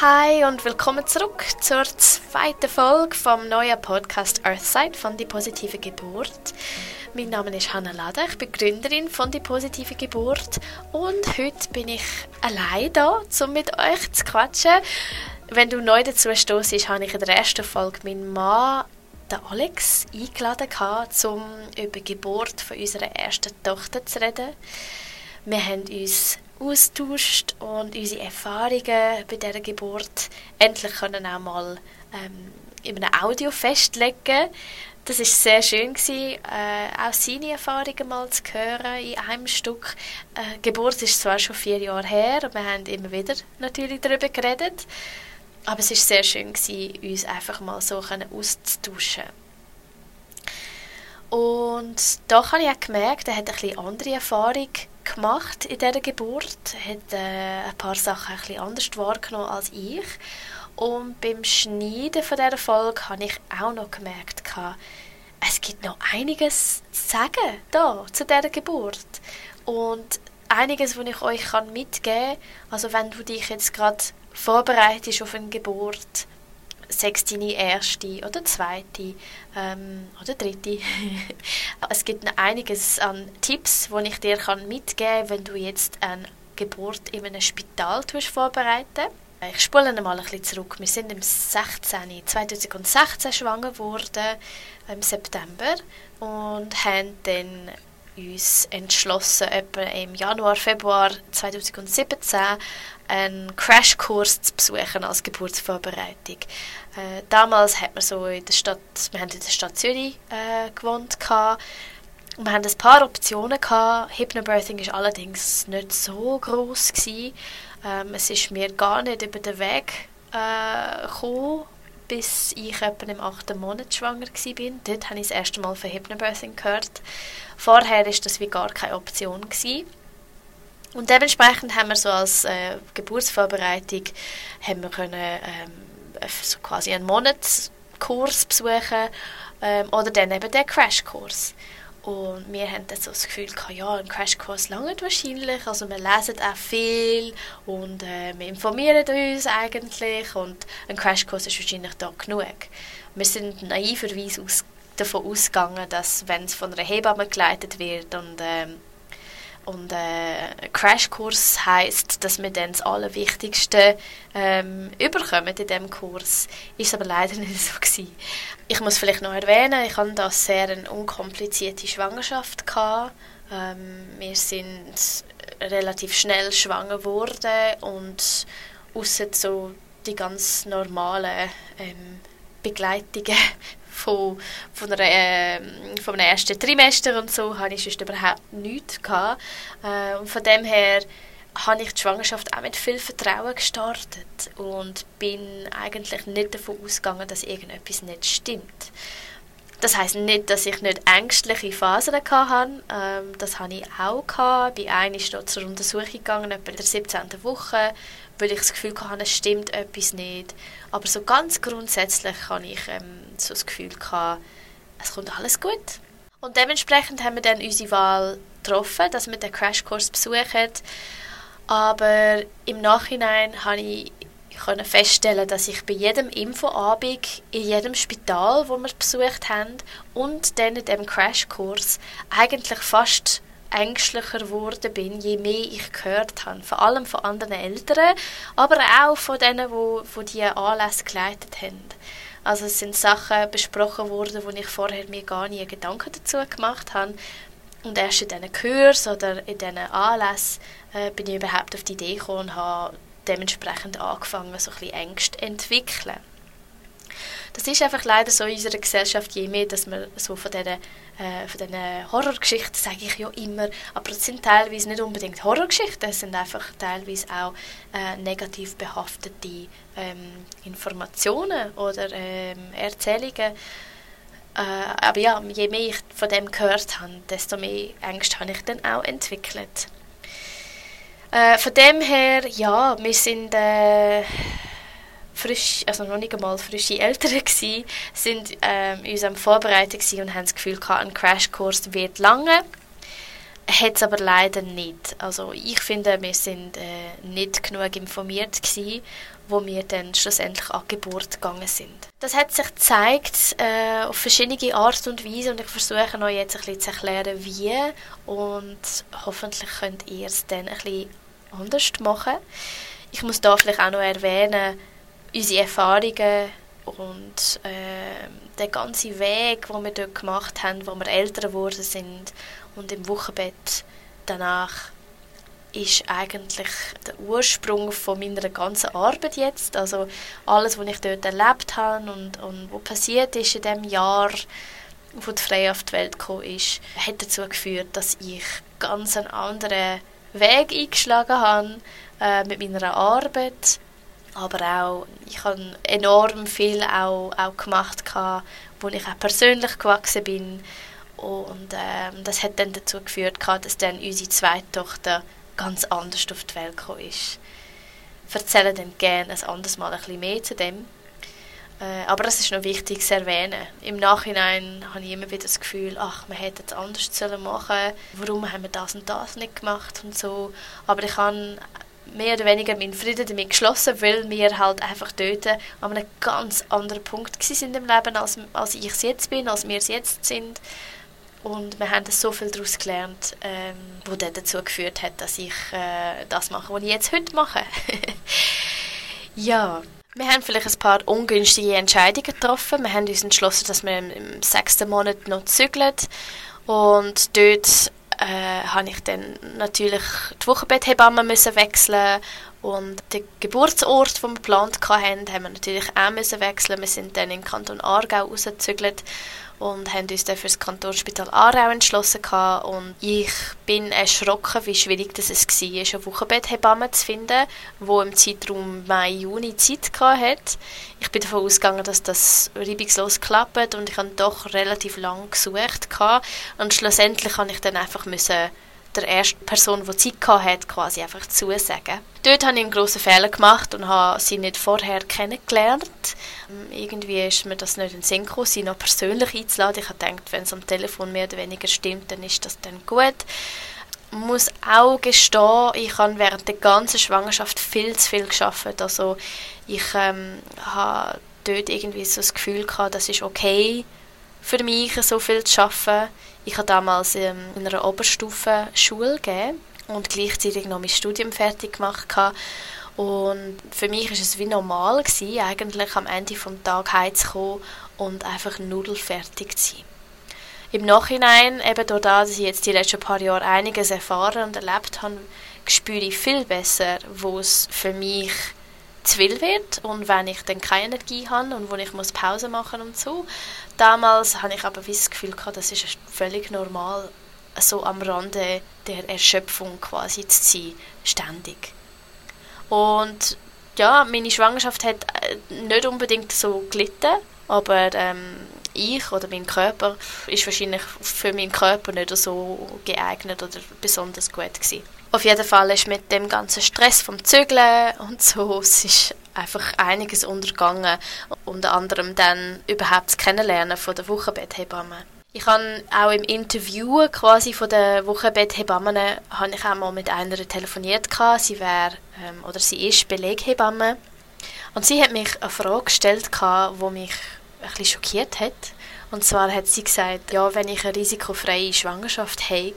Hi und willkommen zurück zur zweiten Folge vom neuen Podcast Earthside von Die positive Geburt. Mein Name ist Hannah Lade, ich bin Gründerin von Die positive Geburt und heute bin ich allein da, um mit euch zu quatschen. Wenn du neu dazu stoßt, habe ich in der ersten Folge meinen Mann den Alex eingeladen, um über die Geburt von unserer ersten Tochter zu reden. Wir haben uns austauscht und unsere Erfahrungen bei dieser Geburt endlich können auch mal ähm, in einem Audio festlegen. Das ist sehr schön gewesen, äh, auch seine Erfahrungen mal zu hören in einem Stück. Äh, Geburt ist zwar schon vier Jahre her, und wir haben immer wieder natürlich darüber geredet, aber es ist sehr schön gewesen, uns einfach mal so auszutauschen. Und da habe ich auch gemerkt, er hat ein bisschen andere Erfahrung gemacht in dieser Geburt, hat äh, ein paar Sachen ein bisschen anders wahrgenommen als ich. Und beim Schneiden von dieser Folge habe ich auch noch gemerkt, es gibt noch einiges zu sagen da, zu dieser Geburt. Und einiges, was ich euch mitgeben kann, also wenn du dich jetzt gerade vorbereitest auf eine Geburt, sechs deine erste oder zweite ähm, oder dritte. es gibt noch einiges an Tipps, die ich dir kann mitgeben kann, wenn du jetzt eine Geburt in einem Spital vorbereiten ich spule mal ein bisschen zurück. Wir sind im 16. 2016 schwanger geworden, im September, und haben dann uns entschlossen, etwa im Januar, Februar 2017 einen Crashkurs zu besuchen als Geburtsvorbereitung. Äh, damals hat man so in der Stadt, wir haben in der Stadt Zürich äh, gewohnt gehabt. Wir hatten ein paar Optionen gehabt. Hypnobirthing ist allerdings nicht so groß Ähm, es ist mir gar nicht über den Weg äh, gekommen, bis ich etwa im achten Monat schwanger war. Dort habe ich das erste Mal von Hypnobirthing gehört. Vorher war das wie gar keine Option. Gewesen. Und dementsprechend haben wir so als äh, Geburtsvorbereitung haben wir können, ähm, so quasi einen Monatskurs besuchen ähm, oder dann eben den Crashkurs. Und wir haben dann so das Gefühl gehabt, ja, ein Crashkurs lange wahrscheinlich. Also wir lesen auch viel und äh, wir informieren uns eigentlich und ein Crashkurs ist wahrscheinlich da genug. Wir sind naiverweise aus, davon ausgegangen, dass wenn es von einer Hebamme geleitet wird und ähm, und äh, Crashkurs heißt, dass wir dann das Allerwichtigste ähm, überkommen in diesem Kurs. Ist aber leider nicht so gewesen. Ich muss vielleicht noch erwähnen, ich hatte da sehr eine unkomplizierte Schwangerschaft. Ähm, wir sind relativ schnell schwanger geworden und außer so die ganz normalen ähm, Begleitungen von, von, einer, äh, von einem ersten Trimester und so hatte ich sonst überhaupt nichts. Gehabt. Äh, und von dem her habe ich die Schwangerschaft auch mit viel Vertrauen gestartet und bin eigentlich nicht davon ausgegangen, dass irgendetwas nicht stimmt. Das heißt nicht, dass ich nicht ängstliche Phasen hatte. Ähm, das hatte ich auch. Bei einer ist zur Untersuchung gegangen, etwa in der 17. Woche, weil ich das Gefühl hatte, es stimmt etwas nicht. Aber so ganz grundsätzlich hatte ich ähm, so das Gefühl, gehabt, es kommt alles gut. Und dementsprechend haben wir dann unsere Wahl getroffen, dass wir den Crashkurs besuchen. Aber im Nachhinein habe ich feststellen, dass ich bei jedem Infoabend in jedem Spital, wo wir besucht haben, und dann in dem Crashkurs eigentlich fast ängstlicher geworden bin, je mehr ich gehört habe. Vor allem von anderen Eltern, aber auch von denen, die, die diese Anlässe geleitet haben. Also es sind Sachen besprochen worden, wo ich vorher mir gar nie Gedanken dazu gemacht habe. Und erst in diesen Kurs oder in diesen Anlässen äh, bin ich überhaupt auf die Idee gekommen und habe dementsprechend angefangen, so ein bisschen Ängste zu entwickeln. Das ist einfach leider so in unserer Gesellschaft, je mehr, dass man so von diesen, äh, von diesen Horrorgeschichten, sage ich ja immer, aber es sind teilweise nicht unbedingt Horrorgeschichten, es sind einfach teilweise auch äh, negativ behaftete ähm, Informationen oder ähm, Erzählungen. Äh, aber ja, je mehr ich von dem gehört habe, desto mehr Ängste habe ich dann auch entwickelt. Äh, von dem her, ja, wir sind äh, frisch, also noch nicht einmal frische Eltern gewesen, sind ähm, uns am Vorbereiten und haben das Gefühl gehabt, ein Crashkurs wird lange. hat es aber leider nicht. Also ich finde, wir sind äh, nicht genug informiert gewesen, wo wir dann schlussendlich an Geburt gegangen sind. Das hat sich gezeigt äh, auf verschiedene Art und Weise und ich versuche euch jetzt ein bisschen zu erklären, wie und hoffentlich könnt ihr es dann ein bisschen anders machen. Ich muss da vielleicht auch noch erwähnen, unsere Erfahrungen und äh, der ganze Weg, den wir dort gemacht haben, wo wir älter geworden sind und im Wochenbett danach ist eigentlich der Ursprung von meiner ganzen Arbeit jetzt. Also alles, was ich dort erlebt habe und, und was passiert ist in dem Jahr, wo die Freie auf die Welt gekommen ist, hat dazu geführt, dass ich ganz einen anderen Weg eingeschlagen habe äh, mit meiner Arbeit. Aber auch, ich habe enorm viel auch, auch gemacht, wo ich auch persönlich gewachsen bin. Und ähm, das hat dann dazu geführt, dass dann unsere zweite Tochter ganz anders auf die Welt gekommen ist. Ich erzähle dann gerne ein anderes Mal ein bisschen mehr zu dem. Äh, aber das ist noch wichtig zu erwähnen. Im Nachhinein habe ich immer wieder das Gefühl, ach, man hätte es anders machen sollen Warum haben wir das und das nicht gemacht und so. Aber ich habe mehr oder weniger meinen Frieden damit geschlossen, weil wir halt einfach dort an einem ganz anderen Punkt sind im Leben, als, als ich es jetzt bin, als wir es jetzt sind. Und wir haben so viel daraus gelernt, ähm, wo dann dazu geführt hat, dass ich äh, das mache, was ich jetzt heute mache. ja, wir haben vielleicht ein paar ungünstige Entscheidungen getroffen. Wir haben uns entschlossen, dass wir im, im sechsten Monat noch zügeln. Und dort äh, habe ich dann natürlich die Wochenbetthebamme müssen wechseln und den Geburtsort, den wir geplant hatten, haben wir natürlich auch müssen wechseln. Wir sind dann in den Kanton Aargau rausgezügelt und haben uns dann für das Kantonsspital Aarau entschlossen gehabt. und ich bin erschrocken, wie schwierig das es war, eine Wochenbetthebamme zu finden, wo im Zeitraum Mai, Juni Zeit hatte. Ich bin davon ausgegangen, dass das reibungslos klappt und ich habe doch relativ lange gesucht gehabt. und schlussendlich habe ich dann einfach müssen der ersten Person, die Zeit hatte, quasi einfach zusagen. Dort habe ich einen grossen Fehler gemacht und habe sie nicht vorher kennengelernt. Ähm, irgendwie ist mir das nicht in den Sinn gekommen, sie noch persönlich einzuladen. Ich habe gedacht, wenn es am Telefon mehr oder weniger stimmt, dann ist das dann gut. Ich muss auch gestehen, ich habe während der ganzen Schwangerschaft viel zu viel geschafft. Also ich ähm, habe dort irgendwie so das Gefühl gehabt, das ist okay für mich, so viel zu arbeiten ich habe damals ähm, in einer Oberstufe Schule gegeben und gleichzeitig noch mein Studium fertig gemacht. Und für mich war es wie normal, gewesen, eigentlich am Ende des Tages heimzukommen und einfach nudelfertig zu sein. Im Nachhinein, eben durch das, dass ich jetzt die letzten paar Jahre einiges erfahren und erlebt habe, spüre ich viel besser, wo es für mich zu viel wird und wenn ich dann keine Energie habe und wo ich muss Pause machen und so. Damals hatte ich aber das Gefühl gehabt, das ist völlig normal, so am Rande der Erschöpfung quasi zu sein, ständig. Und ja, meine Schwangerschaft hat äh, nicht unbedingt so gelitten, aber ähm, ich oder mein Körper ist wahrscheinlich für meinen Körper nicht so geeignet oder besonders gut gewesen. Auf jeden Fall ist mit dem ganzen Stress vom Zügeln und so, es ist einfach einiges untergegangen. Unter anderem dann überhaupt das Kennenlernen von der Wochenbetthebamme. Ich habe auch im Interview quasi von der Wochenbetthebammen habe ich auch mal mit einer telefoniert Sie wäre ähm, oder sie ist Beleghebamme und sie hat mich eine Frage gestellt, die mich ein bisschen schockiert hat. Und zwar hat sie gesagt, ja, wenn ich eine risikofreie Schwangerschaft habe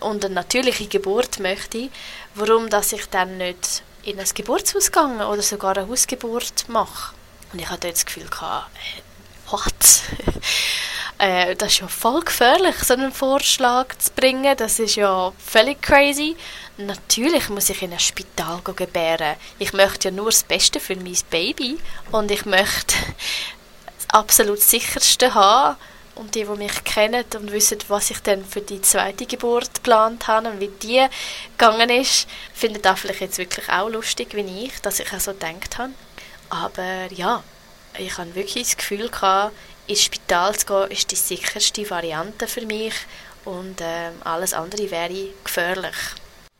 und eine natürliche Geburt möchte, warum dass ich dann nicht in ein Geburtshaus gehe oder sogar eine Hausgeburt mache. Und ich hatte das Gefühl, äh, what? äh, das ist ja voll gefährlich, so einen Vorschlag zu bringen. Das ist ja völlig crazy. Natürlich muss ich in ein Spital gebären. Ich möchte ja nur das Beste für mein Baby und ich möchte absolut sicherste haben und die, die mich kennen und wissen, was ich dann für die zweite Geburt geplant habe und wie die gegangen ist, finden das vielleicht jetzt wirklich auch lustig wie ich, dass ich auch so gedacht habe. Aber ja, ich habe wirklich das Gefühl gehabt, ins Spital zu gehen, ist die sicherste Variante für mich und äh, alles andere wäre gefährlich.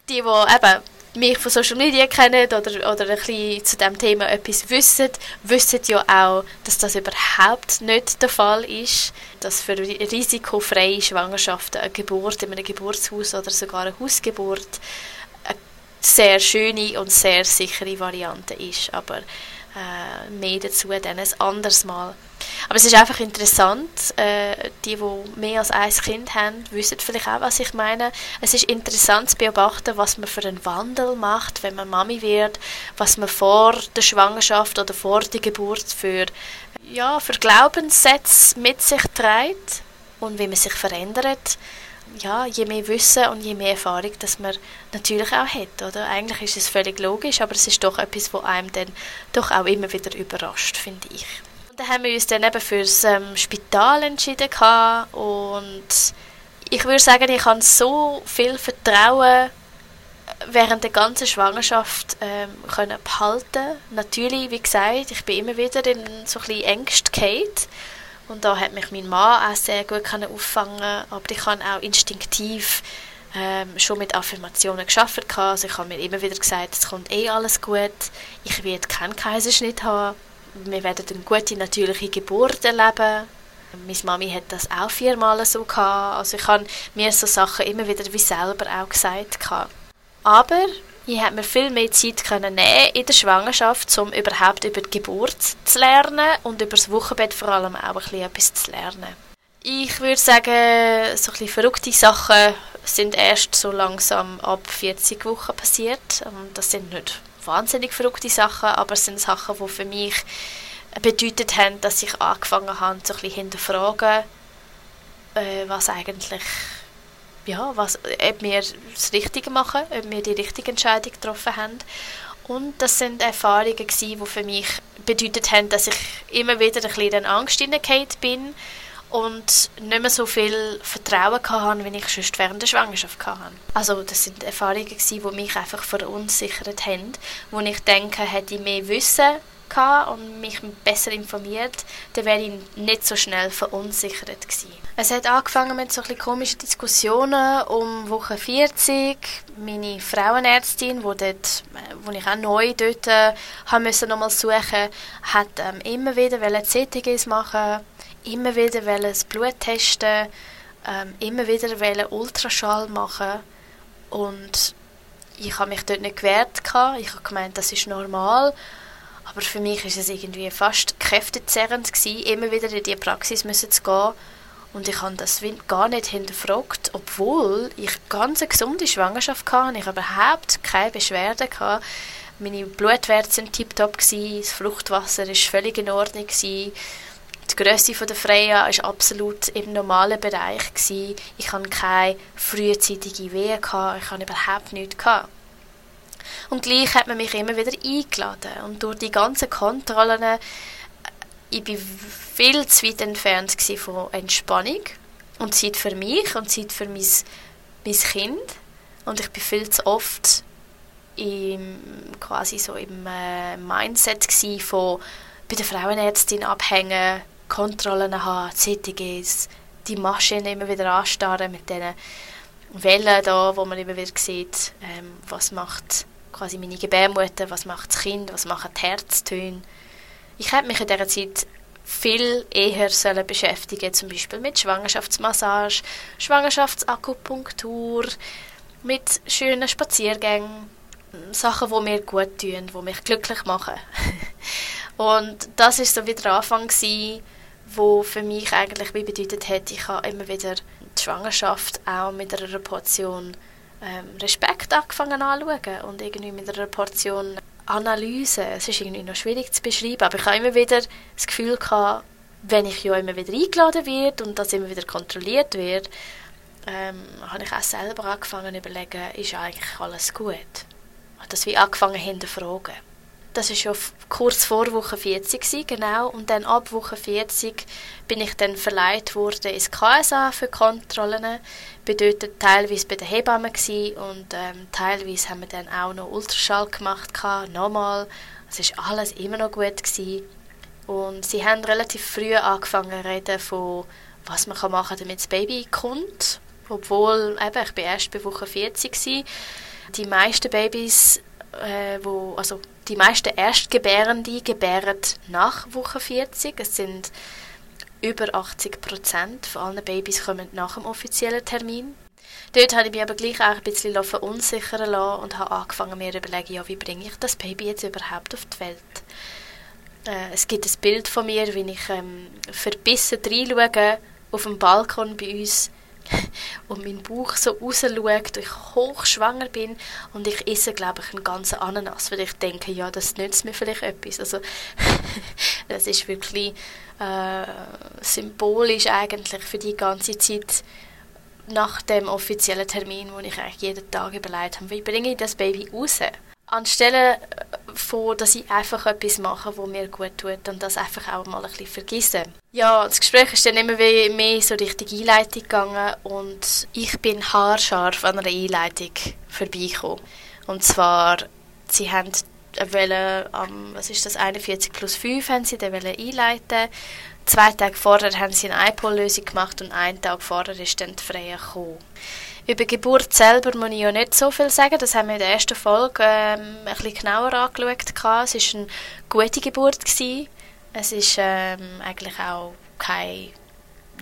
Die, die eben mich von Social Media kennen oder, oder ein bisschen zu diesem Thema etwas wissen, wissen ja auch, dass das überhaupt nicht der Fall ist. Dass für risikofreie Schwangerschaften eine Geburt in einem Geburtshaus oder sogar eine Hausgeburt eine sehr schöne und sehr sichere Variante ist. Aber äh, mehr dazu dann ein anderes Mal. Aber es ist einfach interessant, äh, die, die mehr als ein Kind haben, wissen vielleicht auch, was ich meine. Es ist interessant zu beobachten, was man für einen Wandel macht, wenn man Mami wird, was man vor der Schwangerschaft oder vor der Geburt für, ja, für Glaubenssätze mit sich trägt und wie man sich verändert ja, je mehr Wissen und je mehr Erfahrung, dass man natürlich auch hat, oder? Eigentlich ist es völlig logisch, aber es ist doch etwas, was einem dann doch auch immer wieder überrascht, finde ich. Und dann haben wir uns dann eben fürs ähm, Spital entschieden und ich würde sagen, ich habe so viel Vertrauen während der ganzen Schwangerschaft ähm, können behalten. Natürlich, wie gesagt, ich bin immer wieder in so ein bisschen Ängste gefallen und da hat mich mein Mann auch sehr gut auffangen aber ich habe auch instinktiv ähm, schon mit Affirmationen geschafft. Also ich habe mir immer wieder gesagt, es kommt eh alles gut, ich werde keinen Kaiserschnitt haben, wir werden eine gute natürliche Geburt erleben. Meine Mami hat das auch viermal so gehabt. Also ich habe mir so Sachen immer wieder wie selber auch gesagt. Aber ich habe mir viel mehr Zeit können nehmen in der Schwangerschaft, um überhaupt über die Geburt zu lernen und über das Wochenbett vor allem auch ein bisschen etwas zu lernen. Ich würde sagen, so ein bisschen verrückte Sachen sind erst so langsam ab 40 Wochen passiert. Das sind nicht wahnsinnig verrückte Sachen, aber es sind Sachen, die für mich bedeutet haben, dass ich angefangen habe, so ein bisschen hinterfragen, äh, was eigentlich ja, was, ob wir das Richtige machen, ob wir die richtige Entscheidung getroffen haben. Und das sind Erfahrungen gewesen, die für mich bedeutet haben, dass ich immer wieder ein bisschen in Angst hineingekommen bin und nicht mehr so viel Vertrauen hatte, wie ich sonst während der Schwangerschaft hatte. Also das sind Erfahrungen gewesen, die mich einfach verunsichert haben, wo ich denke, hätte ich mehr Wissen und mich besser informiert, dann wäre ich nicht so schnell verunsichert gewesen. Es hat angefangen mit so ein komischen Diskussionen um Woche 40. Meine Frauenärztin, wo, dort, wo ich auch neu dort äh, haben müssen nochmal suchen, hat ähm, immer wieder CTGs machen, immer wieder das Blut testen, ähm, immer wieder Ultraschall machen und ich habe mich dort nicht gewehrt. Ich habe gemeint, das ist normal aber für mich ist es irgendwie fast kräftezerrend gewesen, immer wieder in diese Praxis müssen zu gehen. Und ich habe das gar nicht hinterfragt, obwohl ich ganz eine gesunde Schwangerschaft hatte. Ich überhaupt keine Beschwerden. Gehabt. Meine Blutwerte sind tiptop das Fruchtwasser ist völlig in Ordnung. Die Größe der Freya ist absolut im normalen Bereich. Ich hatte keine frühzeitige Wehen ich hatte überhaupt nichts. Und gleich hat man mich immer wieder eingeladen. Und durch die ganzen Kontrollen, ich war viel zu weit entfernt von Entspannung und Zeit für mich und Zeit für mein, mein Kind. Und ich bin viel zu oft im, quasi so im äh, Mindset von bei der Frauenärztin abhängen, Kontrollen haben, CTGs, die Maschine immer wieder anstarren mit diesen Wellen da, wo man immer wieder sieht, ähm, was macht quasi meine Gebärmutter, was macht das Kind, was machen die Herztöne. Ich hätte mich in dieser Zeit viel eher sollen beschäftigen, zum Beispiel mit Schwangerschaftsmassage, Schwangerschaftsakupunktur, mit schönen Spaziergängen, Sachen, die mir gut tun, die mich glücklich machen. Und das ist so wieder der Anfang gewesen, wo für mich eigentlich wie bedeutet hat, ich habe immer wieder die Schwangerschaft auch mit einer Portion ähm, Respekt angefangen anzuschauen und irgendwie mit einer Portion Analyse. Es ist irgendwie noch schwierig zu beschreiben, aber ich habe immer wieder das Gefühl gehabt, wenn ich ja immer wieder eingeladen werde und das immer wieder kontrolliert wird, ähm, habe ich auch selber angefangen zu überlegen, ist eigentlich alles gut? Und das wie angefangen hinterfragen. Das war schon kurz vor Woche 40 gewesen, genau. Und dann ab Woche 40 bin ich dann verleiht worden ins KSA für Kontrollen. Dort teilweise bei der Hebamme gewesen und ähm, teilweise haben wir dann auch noch Ultraschall gemacht, nochmal. Es war alles immer noch gut gewesen. Und sie haben relativ früh angefangen zu reden von, was man machen kann, damit das Baby kommt. Obwohl, eben, ich bin erst bei Woche 40 war Die meisten Babys, äh, wo, also die meisten Erstgebärende gebären nach Woche 40. Es sind über 80 Prozent von allen Babys kommen nach dem offiziellen Termin. Dort habe ich mich aber gleich auch ein bisschen verunsichern lassen und habe angefangen mir zu überlegen, ja, wie bringe ich das Baby jetzt überhaupt auf die Welt. Äh, es gibt ein Bild von mir, wie ich ähm, verbissen reinschaue auf dem Balkon bei uns und mein Bauch so rausschaut und ich hochschwanger bin und ich esse, glaube ich, einen ganzen Ananas, weil ich denke, ja, das nützt mir vielleicht etwas. Also das ist wirklich äh, symbolisch eigentlich für die ganze Zeit nach dem offiziellen Termin, wo ich eigentlich jeden Tag überlegt habe, wie bringe ich das Baby raus? Anstelle von, dass ich einfach etwas mache, was mir gut tut und das einfach auch mal ein bisschen vergesse. Ja, das Gespräch ist dann immer mehr so Richtung Einleitung gegangen und ich bin haarscharf an einer Einleitung vorbeigekommen. Und zwar, sie haben wollen, um, was ist das, 41 plus 5 haben sie dann einleiten Zwei Tage vorher haben sie eine iPol-Lösung gemacht und einen Tag vorher ist dann die Freie gekommen. Über Geburt selber muss ich ja nicht so viel sagen. Das haben wir in der ersten Folge ähm, ein bisschen genauer angeschaut. Es war eine gute Geburt. Gewesen. Es war ähm, eigentlich auch keine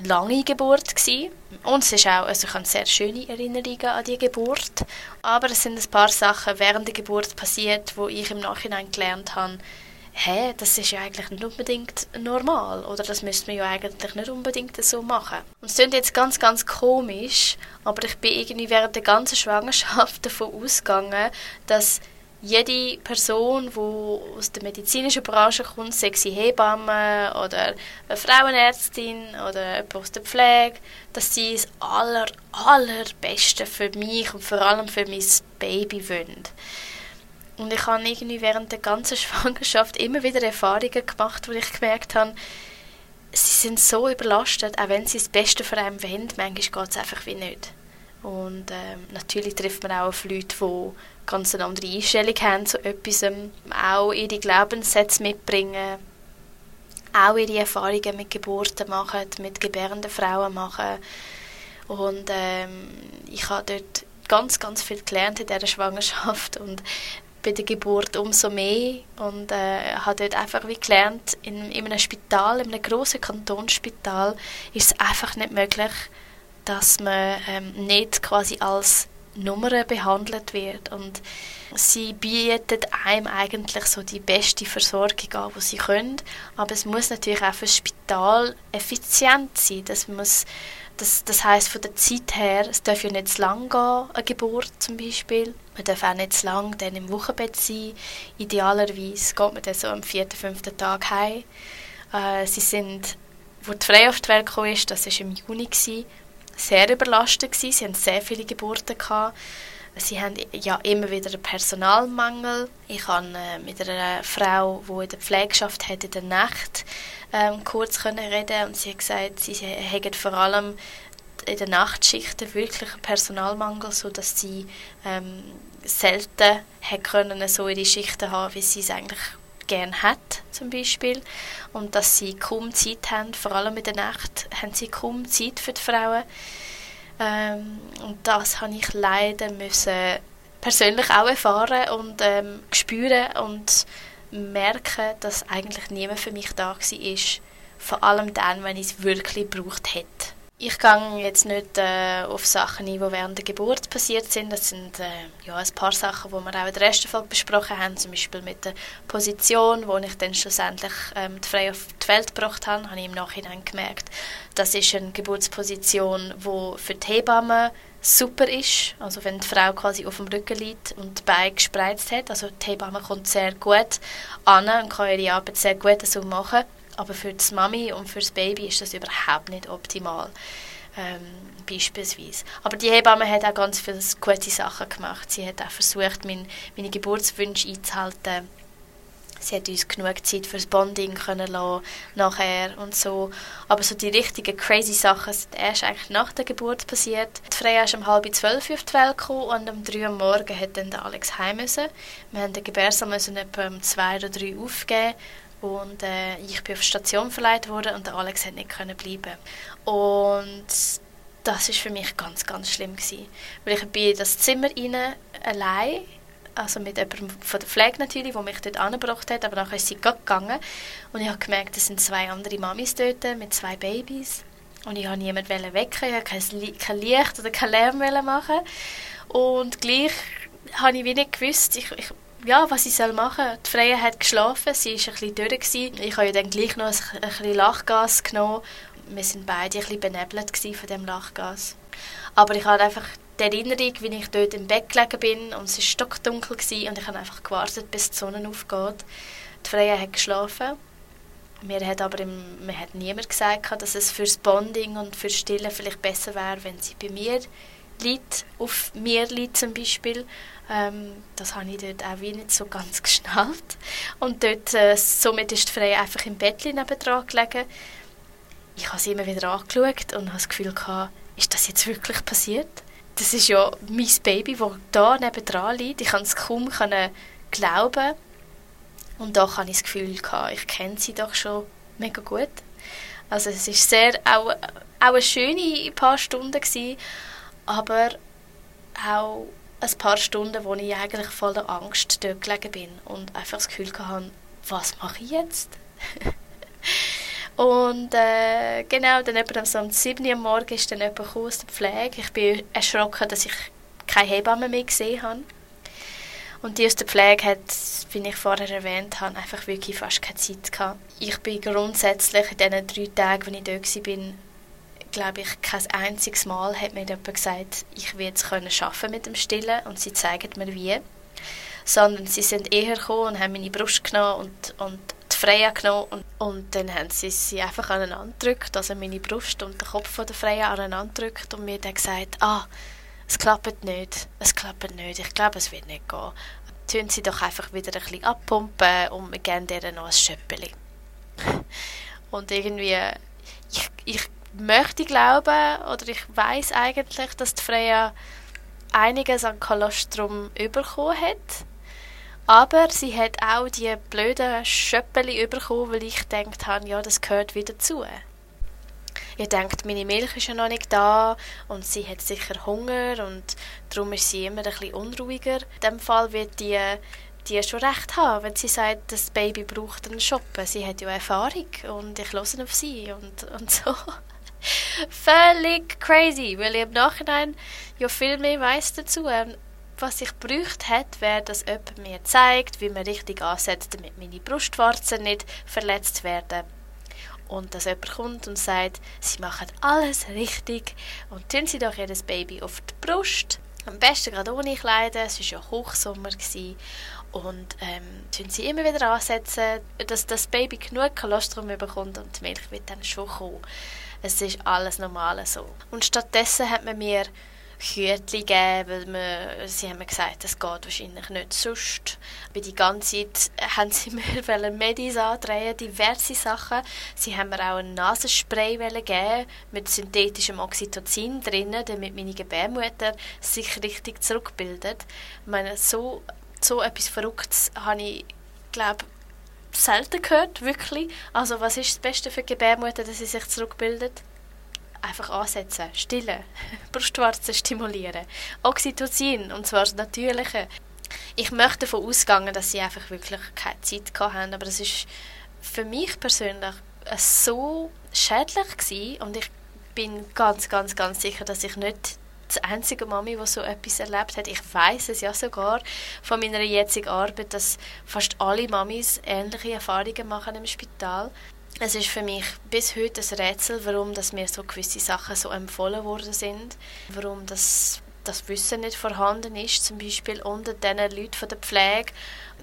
lange Geburt gewesen. Und es ist auch, also ich habe sehr schöne Erinnerungen an die Geburt. Aber es sind ein paar Sachen während der Geburt passiert, wo ich im Nachhinein gelernt habe, hä, das ist ja eigentlich nicht unbedingt normal oder das müsste man ja eigentlich nicht unbedingt so machen. Und es klingt jetzt ganz, ganz komisch, aber ich bin irgendwie während der ganzen Schwangerschaft davon ausgegangen, dass jede Person, die aus der medizinischen Branche kommt, sei sie Hebamme oder eine Frauenärztin oder jemand aus der Pflege, dass sie das aller, allerbeste für mich und vor allem für mein Baby wollen. Und ich habe irgendwie während der ganzen Schwangerschaft immer wieder Erfahrungen gemacht, wo ich gemerkt habe, sie sind so überlastet, auch wenn sie das Beste für einen wollen, manchmal geht es einfach wie nicht. Und ähm, natürlich trifft man auch auf Leute, die ganz eine andere Einstellung haben zu etwas, auch ihre Glaubenssätze mitbringen, auch ihre Erfahrungen mit Geburten machen, mit gebärenden Frauen machen. Und ähm, ich habe dort ganz, ganz viel gelernt in dieser Schwangerschaft und bei der Geburt umso mehr. Und äh, habe dort einfach wie gelernt, in, in einem Spital, in einem grossen Kantonsspital, ist es einfach nicht möglich, dass man ähm, nicht quasi als Nummer behandelt wird. Und sie bietet einem eigentlich so die beste Versorgung an, die sie können, aber es muss natürlich auch für das Spital effizient sein, das muss das, das heißt von der Zeit her, es darf ja nicht zu lang gehen, eine Geburt zum Beispiel. Man darf auch nicht zu lang dann im Wochenbett sein. Idealerweise geht man dann so am vierten, fünften Tag heim. Äh, sie sind, wo die Freie auf die ist, das war im Juni, gewesen, sehr überlastet gewesen. Sie hatten sehr viele Geburten gehabt. Sie haben ja immer wieder einen Personalmangel. Ich habe äh, mit einer Frau, die in der Pflegschaft hat, in der Nacht ähm, kurz können reden und sie hat gesagt, sie haben vor allem in den Nachtschichten wirklich einen Personalmangel, sodass sie ähm, selten können so ihre Schichten haben, wie sie es eigentlich gerne hat, zum Beispiel. Und dass sie kaum Zeit haben, vor allem in der Nacht, haben sie kaum Zeit für die Frauen. Ähm, und das habe ich leider müssen persönlich auch erfahren und ähm, spüren und merken, dass eigentlich niemand für mich da war. Vor allem dann, wenn ich es wirklich gebraucht hätte. Ich gehe jetzt nicht äh, auf Sachen ein, die während der Geburt passiert sind. Das sind äh, ja, ein paar Sachen, die wir auch in der ersten Folge besprochen haben. Zum Beispiel mit der Position, wo ich dann schlussendlich ähm, die Frau auf die Welt gebracht habe, habe ich im Nachhinein gemerkt, das ist eine Geburtsposition, die für die Hebamme super ist. Also wenn die Frau quasi auf dem Rücken liegt und die Beine gespreizt hat. Also die Hebamme kommt sehr gut an und kann ihre Arbeit sehr gut so machen. Aber für die Mami und für das Baby ist das überhaupt nicht optimal. Ähm, beispielsweise. Aber die Hebamme hat auch ganz viele gute Sachen gemacht. Sie hat auch versucht, mein, meine Geburtswünsche einzuhalten. Sie hat uns genug Zeit fürs Bonding können lassen, nachher und so. Aber so die richtigen crazy Sachen sind erst eigentlich nach der Geburt passiert. Die Freya ist um halb zwölf auf die Welt gekommen und um drei Uhr morgens hat dann der Alex heim müssen. Wir haben den Gebärsaal etwa um zwei oder drei aufgeben und äh, ich bin auf die Station verleiht worden und der Alex hat nicht können bleiben. Und das ist für mich ganz, ganz schlimm gewesen. Weil ich bin in das Zimmer rein, allein, also mit jemandem von der Pflege natürlich, der mich dort angebracht hat, aber nachher ist sie gegangen und ich habe gemerkt, es sind zwei andere Mamis dort mit zwei Babys und ich wollte niemanden wecken, ich wollte kein, Licht oder kein Lärm machen und gleich habe ich wenig gewusst, ich, ich ja, was ich soll machen soll. Die Freya hat geschlafen, sie war ein bisschen durch. Gewesen. Ich habe ja dann gleich noch ein, ein bisschen Lachgas genommen. Wir waren beide ein bisschen benebelt von dem Lachgas. Aber ich hatte einfach die Erinnerung, wie ich dort im Bett gelegen bin und es war stockdunkel gewesen, und ich habe einfach gewartet, bis die Sonne aufgeht. Die Freya hat geschlafen. Mir hat aber im, mir hat niemand gesagt, dass es fürs Bonding und fürs Stillen vielleicht besser wäre, wenn sie bei mir liegt, auf mir liegt zum Beispiel. Ähm, das habe ich dort auch wie nicht so ganz geschnallt. Und dort, äh, somit ist die Freya einfach im Bett nebendran gelegen. Ich habe sie immer wieder angeschaut und habe das Gefühl gehabt, ist das jetzt wirklich passiert? Das ist ja mein Baby, das da nebendran liegt. Ich kann es kaum glauben. Und da habe ich das Gefühl gehabt, ich kenne sie doch schon mega gut. Also es ist sehr, auch, auch eine schöne paar Stunden gewesen, aber auch ein paar Stunden, wo ich eigentlich voller Angst dort gelegen bin und einfach das Gefühl hatte, was mache ich jetzt? und äh, genau, dann etwa so um 7 Uhr morgens ist dann jemand aus der Pflege. Ich bin erschrocken, dass ich keine Hebamme mehr gesehen habe. Und die aus der Pflege hat, wie ich vorher erwähnt habe, einfach wirklich fast keine Zeit gehabt. Ich bin grundsätzlich in diesen drei Tagen, als ich dort war, glaube ich, kein einziges Mal hat mir jemand gesagt, ich werde es können schaffen mit dem Stillen und sie zeigen mir wie. Sondern sie sind eher gekommen und haben meine Brust genommen und, und die Freya genommen und, und dann haben sie sie einfach aneinander gedrückt, also meine Brust und den Kopf von der Freya aneinander gedrückt und mir dann gesagt, ah, es klappt nicht, es klappt nicht, ich glaube, es wird nicht gehen. Tun sie doch einfach wieder ein bisschen abpumpen und wir geben ihr noch ein Schöppeli. Und irgendwie, ich, ich möchte glauben, oder ich weiß eigentlich, dass die Freya einiges an Kolostrum bekommen hat. Aber sie hat auch die blöden Schöppeli bekommen, weil ich gedacht habe, ja, das gehört wieder zu. Ihr denkt, meine Milch ist ja noch nicht da und sie hat sicher Hunger und darum ist sie immer ein bisschen unruhiger. In dem Fall wird die, die schon recht haben, wenn sie sagt, das Baby braucht einen Shoppen. Sie hat ja Erfahrung und ich höre auf sie und, und so. Völlig crazy, weil ich im Nachhinein ja viel mehr weiss dazu. Ähm, was ich bräuchte hätte, wäre, dass jemand mir zeigt, wie man richtig ansetzt, damit meine Brustwarzen nicht verletzt werden. Und dass jemand kommt und sagt, sie machen alles richtig und tun sie doch ihr Baby auf die Brust. Am besten gerade ohne Kleider, es war ja Hochsommer. Gewesen. Und ähm, tun sie immer wieder ansetzen, dass das Baby genug Kolostrum bekommt und die Milch wird dann schon kommen. Es ist alles normal so. Und stattdessen hat man mir Hütchen gegeben, weil man, sie haben mir gesagt, das geht wahrscheinlich nicht sonst. Aber die ganze Zeit haben sie mir Medis andrehen, diverse Sachen. Sie haben mir auch ein Nasenspray gegeben mit synthetischem Oxytocin drin, damit meine Gebärmutter sich richtig zurückbildet. Ich meine, so, so etwas Verrücktes habe ich, glaube selten gehört, wirklich. Also was ist das Beste für die Gebärmutter, dass sie sich zurückbildet? Einfach ansetzen, stillen, Brustwarzen stimulieren. Oxytocin, und zwar das Natürliche. Ich möchte davon ausgehen, dass sie einfach wirklich keine Zeit hatten, aber das ist für mich persönlich so schädlich gewesen und ich bin ganz, ganz, ganz sicher, dass ich nicht die einzige Mami, die so etwas erlebt hat. Ich weiß es ja sogar von meiner jetzigen Arbeit, dass fast alle Mamis ähnliche Erfahrungen machen im Spital. Es ist für mich bis heute ein Rätsel, warum dass mir so gewisse Sachen so empfohlen worden sind, warum das das Wissen nicht vorhanden ist, zum Beispiel unter den Leuten von der Pflege,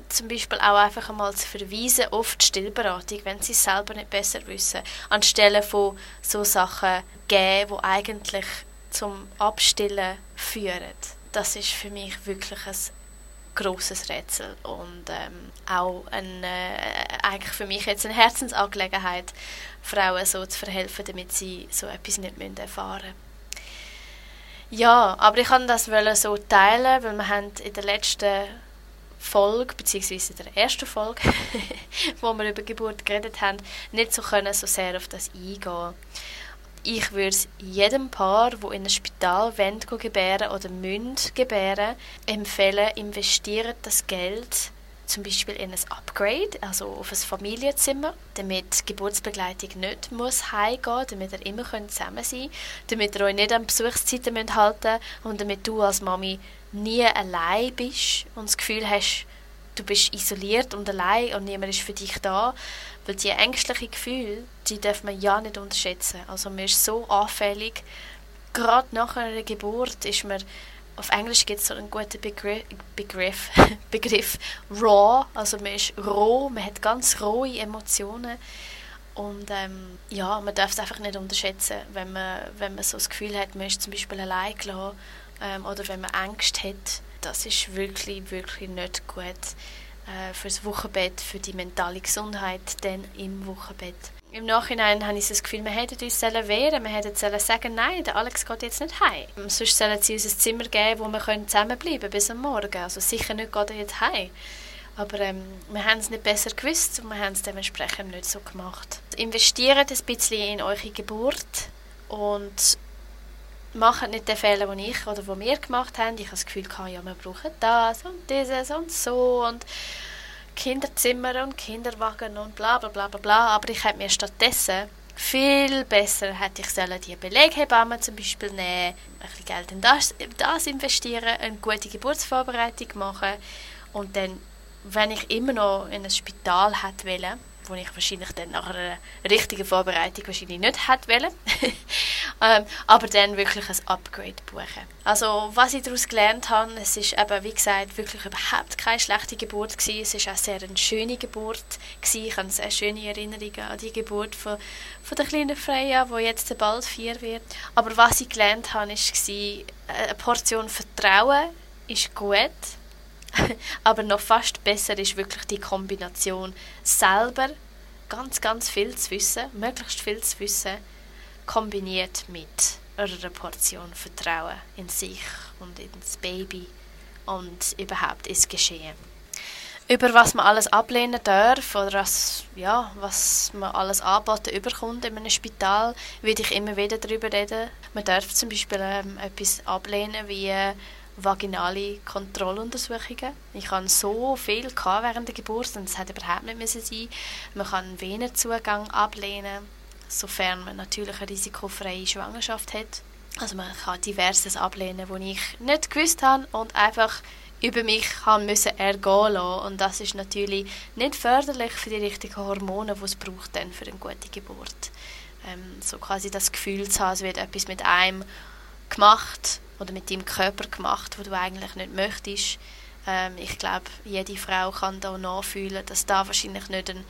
zum Beispiel auch einfach einmal zu verweisen auf die Stillberatung, wenn sie es selber nicht besser wissen, anstelle von so Sachen geben, die eigentlich zum Abstillen führen. Das ist für mich wirklich ein großes Rätsel und ähm, auch ein, äh, eigentlich für mich jetzt eine Herzensangelegenheit, Frauen so zu verhelfen, damit sie so etwas nicht müssen erfahren Ja, aber ich kann das so teilen, weil wir haben in der letzten Folge, beziehungsweise in der ersten Folge, wo wir über Geburt geredet haben, nicht so können so sehr auf das eingehen ich würde jedem Paar, wo in ein Spital wollen, gebären oder müssen gebären, empfehlen, investieren das Geld zum Beispiel in ein Upgrade, also auf ein Familienzimmer, damit die Geburtsbegleitung nicht muss heimgehen damit ihr immer zusammen sein könnt, damit ihr euch nicht an Besuchszeiten müsst halten und damit du als Mami nie allein bist und das Gefühl hast, du bist isoliert und allein und niemand ist für dich da. Weil die ängstlichen Gefühle, die darf man ja nicht unterschätzen. Also man ist so anfällig. Gerade nach einer Geburt ist man auf Englisch gibt es so einen guten Begriff, Begriff, Begriff raw, also man ist roh, man hat ganz rohe Emotionen und ähm, ja, man darf es einfach nicht unterschätzen, wenn man, wenn man so das Gefühl hat, man ist zum Beispiel allein gelassen ähm, oder wenn man Angst hat, das ist wirklich, wirklich nicht gut äh, für das Wochenbett, für die mentale Gesundheit dann im Wochenbett. Im Nachhinein habe ich das Gefühl, wir hätten uns wehren wir hätten sagen nein, der Alex geht jetzt nicht heim. Sonst sollen sie uns ein Zimmer geben, wo wir zusammenbleiben können bis am Morgen. Also sicher nicht geht er jetzt heim. Aber ähm, wir haben es nicht besser gewusst und wir haben es dementsprechend nicht so gemacht. Investiert ein bisschen in eure Geburt und macht nicht den Fehler, den ich oder den wir gemacht haben. Ich habe das Gefühl, ja, wir brauchen das und dieses und so und Kinderzimmer und Kinderwagen und bla bla bla bla bla. Aber ich hätte mir stattdessen viel besser hätte ich sollen die Beleghebamme zum Beispiel nehmen, ein bisschen Geld in das, das investieren, eine gute Geburtsvorbereitung machen und dann, wenn ich immer noch in ein Spital hätte wollen, wo ich wahrscheinlich dann nach einer richtigen Vorbereitung wahrscheinlich nicht hätte wollen. ähm, aber dann wirklich ein Upgrade buchen. Also was ich daraus gelernt habe, es ist eben, wie gesagt, wirklich überhaupt keine schlechte Geburt gewesen. Es ist auch sehr eine schöne Geburt gewesen. Ich habe sehr schöne Erinnerungen an die Geburt von, von der kleinen Freya, die jetzt bald vier wird. Aber was ich gelernt habe, ist, eine Portion Vertrauen ist gut Aber noch fast besser ist wirklich die Kombination selber ganz, ganz viel zu wissen, möglichst viel zu wissen, kombiniert mit einer Portion Vertrauen in sich und ins Baby und überhaupt ins Geschehen. Über was man alles ablehnen darf oder was, ja, was man alles anboten überkommt in einem Spital, würde ich immer wieder darüber reden. Man darf zum Beispiel ähm, etwas ablehnen wie vaginale Kontrolluntersuchungen. Ich hatte so viel während der Geburt und es hätte überhaupt nicht müssen sein. Man kann Venenzugang ablehnen, sofern man natürlich eine risikofreie Schwangerschaft hat. Also man kann diverses ablehnen, was ich nicht gewusst habe und einfach über mich haben müssen ergehen lassen. Und das ist natürlich nicht förderlich für die richtigen Hormone, die es braucht dann für eine gute Geburt. Ähm, so quasi das Gefühl zu haben, es wird etwas mit einem gemacht oder mit deinem Körper gemacht, wo du eigentlich nicht möchtest. Ähm, ich glaube, jede Frau kann da nachfühlen, dass da wahrscheinlich nicht eine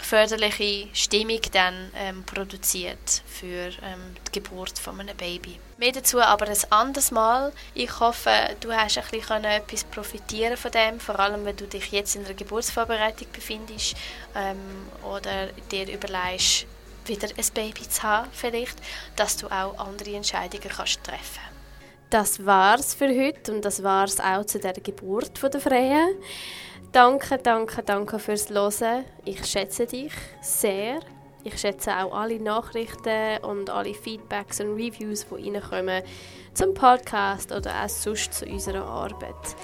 förderliche Stimmung dann ähm, produziert für ähm, die Geburt von einem Baby. Mehr dazu aber ein anderes Mal. Ich hoffe, du hast ein bisschen etwas profitieren von dem, vor allem wenn du dich jetzt in der Geburtsvorbereitung befindest ähm, oder dir überlegst, wieder ein Baby zu haben, vielleicht, dass du auch andere Entscheidungen kannst treffen das war's für heute und das war's auch zu der Geburt von der Freya. Danke, danke, danke fürs Hören. Ich schätze dich sehr. Ich schätze auch alle Nachrichten und alle Feedbacks und Reviews, die reinkommen zum Podcast oder auch sonst zu unserer Arbeit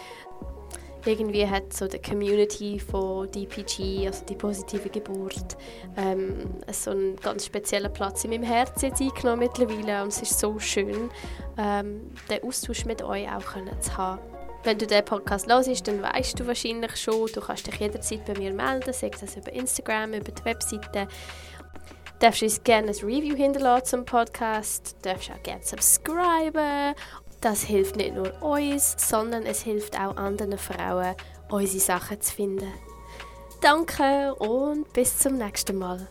irgendwie hat so die Community von DPG, also die positive Geburt, ähm, so einen ganz speziellen Platz in meinem Herzen jetzt eingenommen mittlerweile und es ist so schön, ähm, den Austausch mit euch auch können zu haben. Wenn du den Podcast hörst, dann weißt du wahrscheinlich schon, du kannst dich jederzeit bei mir melden, sei das über Instagram, über die Webseite. Du darfst uns gerne ein Review hinterlassen zum Podcast, du darfst auch gerne subscriben das hilft nicht nur uns, sondern es hilft auch anderen Frauen, unsere Sachen zu finden. Danke und bis zum nächsten Mal.